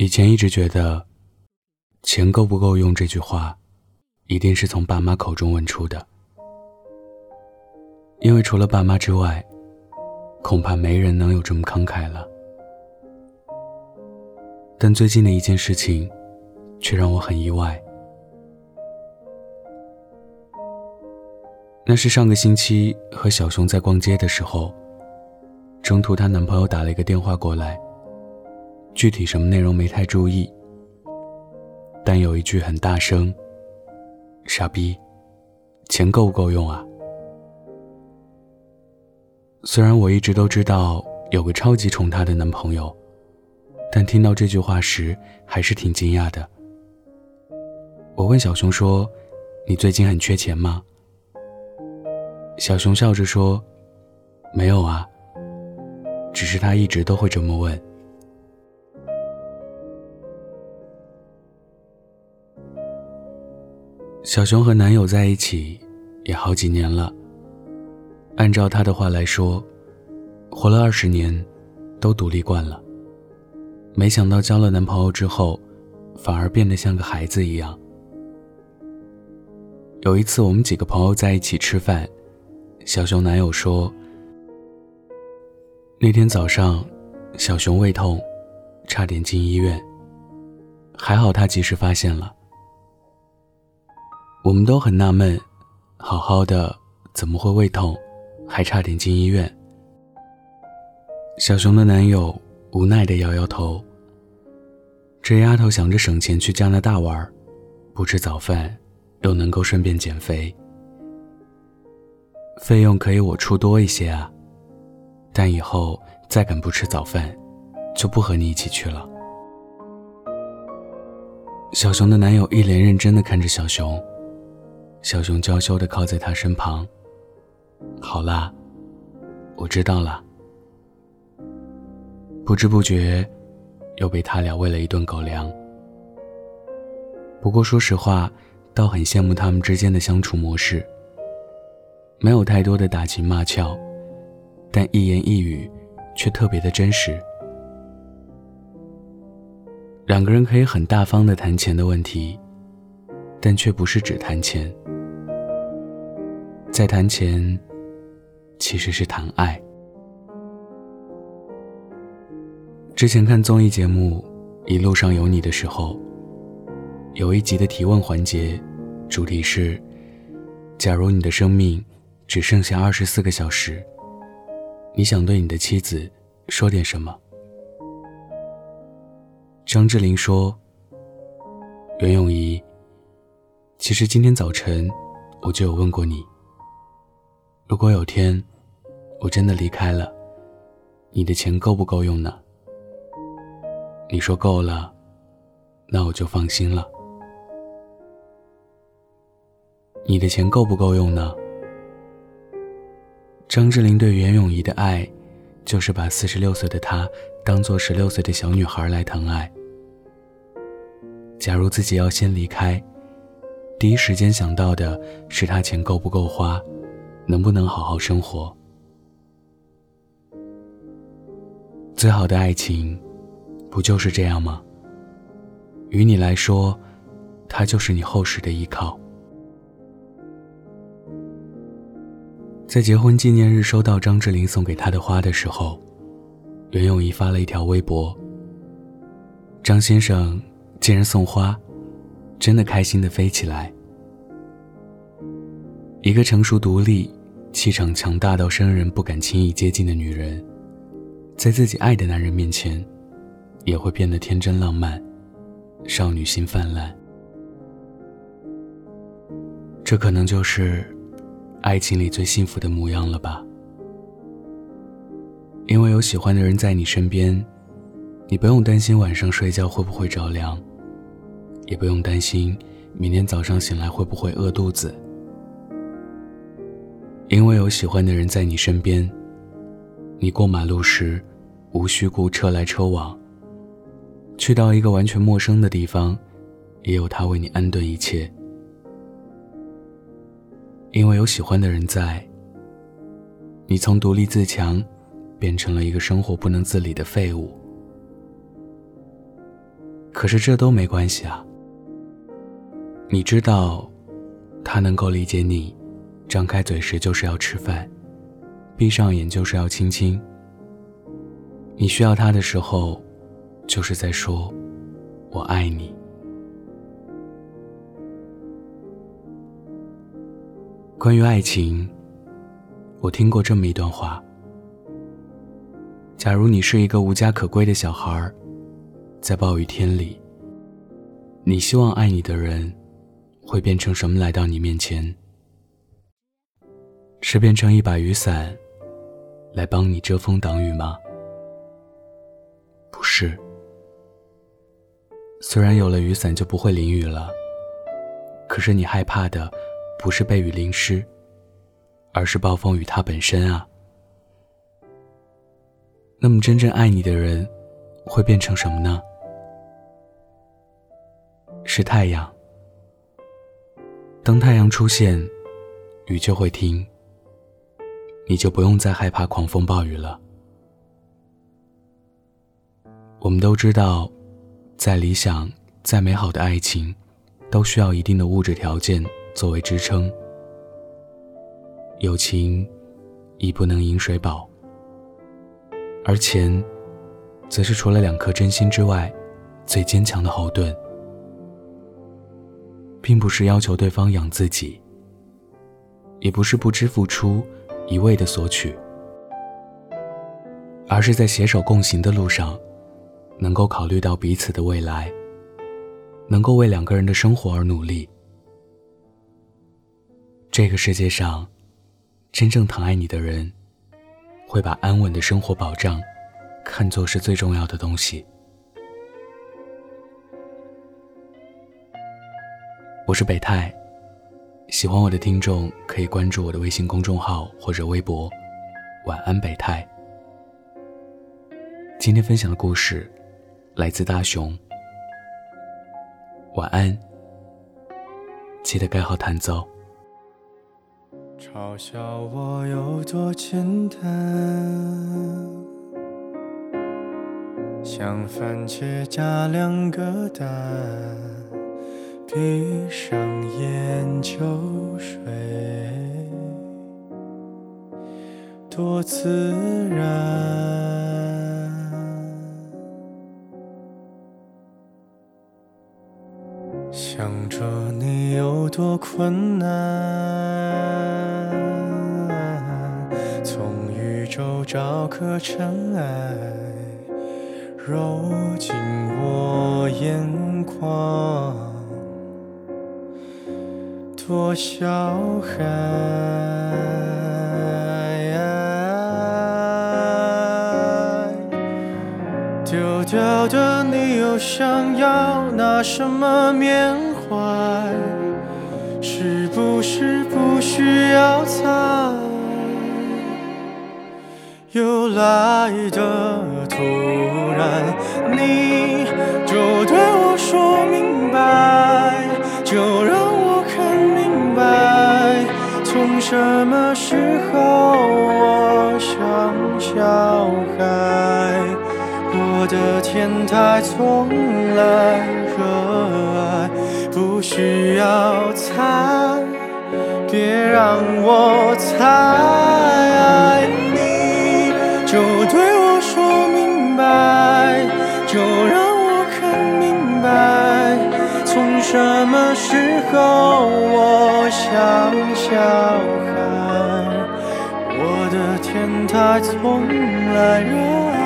以前一直觉得，钱够不够用这句话，一定是从爸妈口中问出的，因为除了爸妈之外，恐怕没人能有这么慷慨了。但最近的一件事情，却让我很意外。那是上个星期和小熊在逛街的时候，中途她男朋友打了一个电话过来。具体什么内容没太注意，但有一句很大声：“傻逼，钱够不够用啊？”虽然我一直都知道有个超级宠她的男朋友，但听到这句话时还是挺惊讶的。我问小熊说：“你最近很缺钱吗？”小熊笑着说：“没有啊，只是他一直都会这么问。”小熊和男友在一起也好几年了。按照她的话来说，活了二十年，都独立惯了。没想到交了男朋友之后，反而变得像个孩子一样。有一次我们几个朋友在一起吃饭，小熊男友说，那天早上，小熊胃痛，差点进医院，还好他及时发现了。我们都很纳闷，好好的怎么会胃痛，还差点进医院？小熊的男友无奈的摇摇头。这丫头想着省钱去加拿大玩，不吃早饭，又能够顺便减肥，费用可以我出多一些啊，但以后再敢不吃早饭，就不和你一起去了。小熊的男友一脸认真的看着小熊。小熊娇羞的靠在他身旁。好啦，我知道了。不知不觉，又被他俩喂了一顿狗粮。不过说实话，倒很羡慕他们之间的相处模式。没有太多的打情骂俏，但一言一语却特别的真实。两个人可以很大方的谈钱的问题。但却不是只谈钱，在谈钱，其实是谈爱。之前看综艺节目《一路上有你》的时候，有一集的提问环节，主题是：假如你的生命只剩下二十四个小时，你想对你的妻子说点什么？张智霖说：“袁咏仪。”其实今天早晨，我就有问过你。如果有天，我真的离开了，你的钱够不够用呢？你说够了，那我就放心了。你的钱够不够用呢？张智霖对袁咏仪的爱，就是把四十六岁的她当做十六岁的小女孩来疼爱。假如自己要先离开。第一时间想到的是他钱够不够花，能不能好好生活。最好的爱情，不就是这样吗？于你来说，他就是你后世的依靠。在结婚纪念日收到张智霖送给他的花的时候，袁咏仪发了一条微博：“张先生竟然送花。”真的开心的飞起来。一个成熟独立、气场强大到生人不敢轻易接近的女人，在自己爱的男人面前，也会变得天真浪漫、少女心泛滥。这可能就是爱情里最幸福的模样了吧？因为有喜欢的人在你身边，你不用担心晚上睡觉会不会着凉。也不用担心明天早上醒来会不会饿肚子，因为有喜欢的人在你身边。你过马路时，无需顾车来车往。去到一个完全陌生的地方，也有他为你安顿一切。因为有喜欢的人在，你从独立自强，变成了一个生活不能自理的废物。可是这都没关系啊。你知道，他能够理解你，张开嘴时就是要吃饭，闭上眼就是要亲亲。你需要他的时候，就是在说“我爱你”。关于爱情，我听过这么一段话：假如你是一个无家可归的小孩，在暴雨天里，你希望爱你的人会变成什么来到你面前？是变成一把雨伞，来帮你遮风挡雨吗？不是。虽然有了雨伞就不会淋雨了，可是你害怕的。不是被雨淋湿，而是暴风雨它本身啊。那么，真正爱你的人会变成什么呢？是太阳。当太阳出现，雨就会停，你就不用再害怕狂风暴雨了。我们都知道，再理想、再美好的爱情，都需要一定的物质条件。作为支撑，友情亦不能饮水饱，而钱，则是除了两颗真心之外，最坚强的后盾。并不是要求对方养自己，也不是不知付出，一味的索取，而是在携手共行的路上，能够考虑到彼此的未来，能够为两个人的生活而努力。这个世界上，真正疼爱你的人，会把安稳的生活保障看作是最重要的东西。我是北泰，喜欢我的听众可以关注我的微信公众号或者微博“晚安北泰”。今天分享的故事来自大熊，晚安，记得盖好弹奏。嘲笑我有多简单，像番茄加两个蛋，闭上眼就睡，多自然。想着你有多困难，从宇宙找颗尘埃，揉进我眼眶，多小孩。丢掉的你又想要拿什么缅怀？是不是不需要猜？又来的突然，你就对我说明白，什么时候我像小孩。我的天台从来热爱，不需要猜，别让我猜。你就对我说明白，就让我看明白，从什么时候我像小孩。他从来热爱。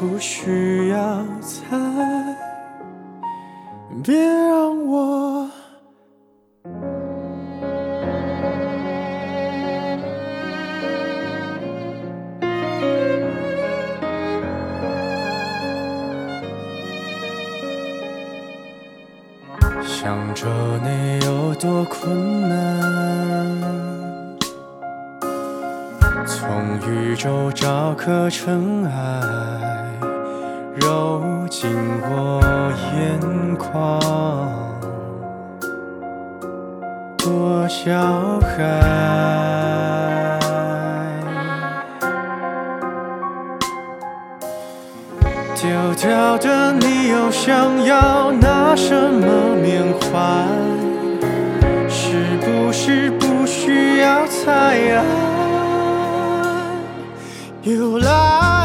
不需要猜，别让我想着你有多困难，宇宙找颗尘埃。揉进我眼眶，多小孩。丢掉的你又想要拿什么缅怀，是不是不需要猜爱？又来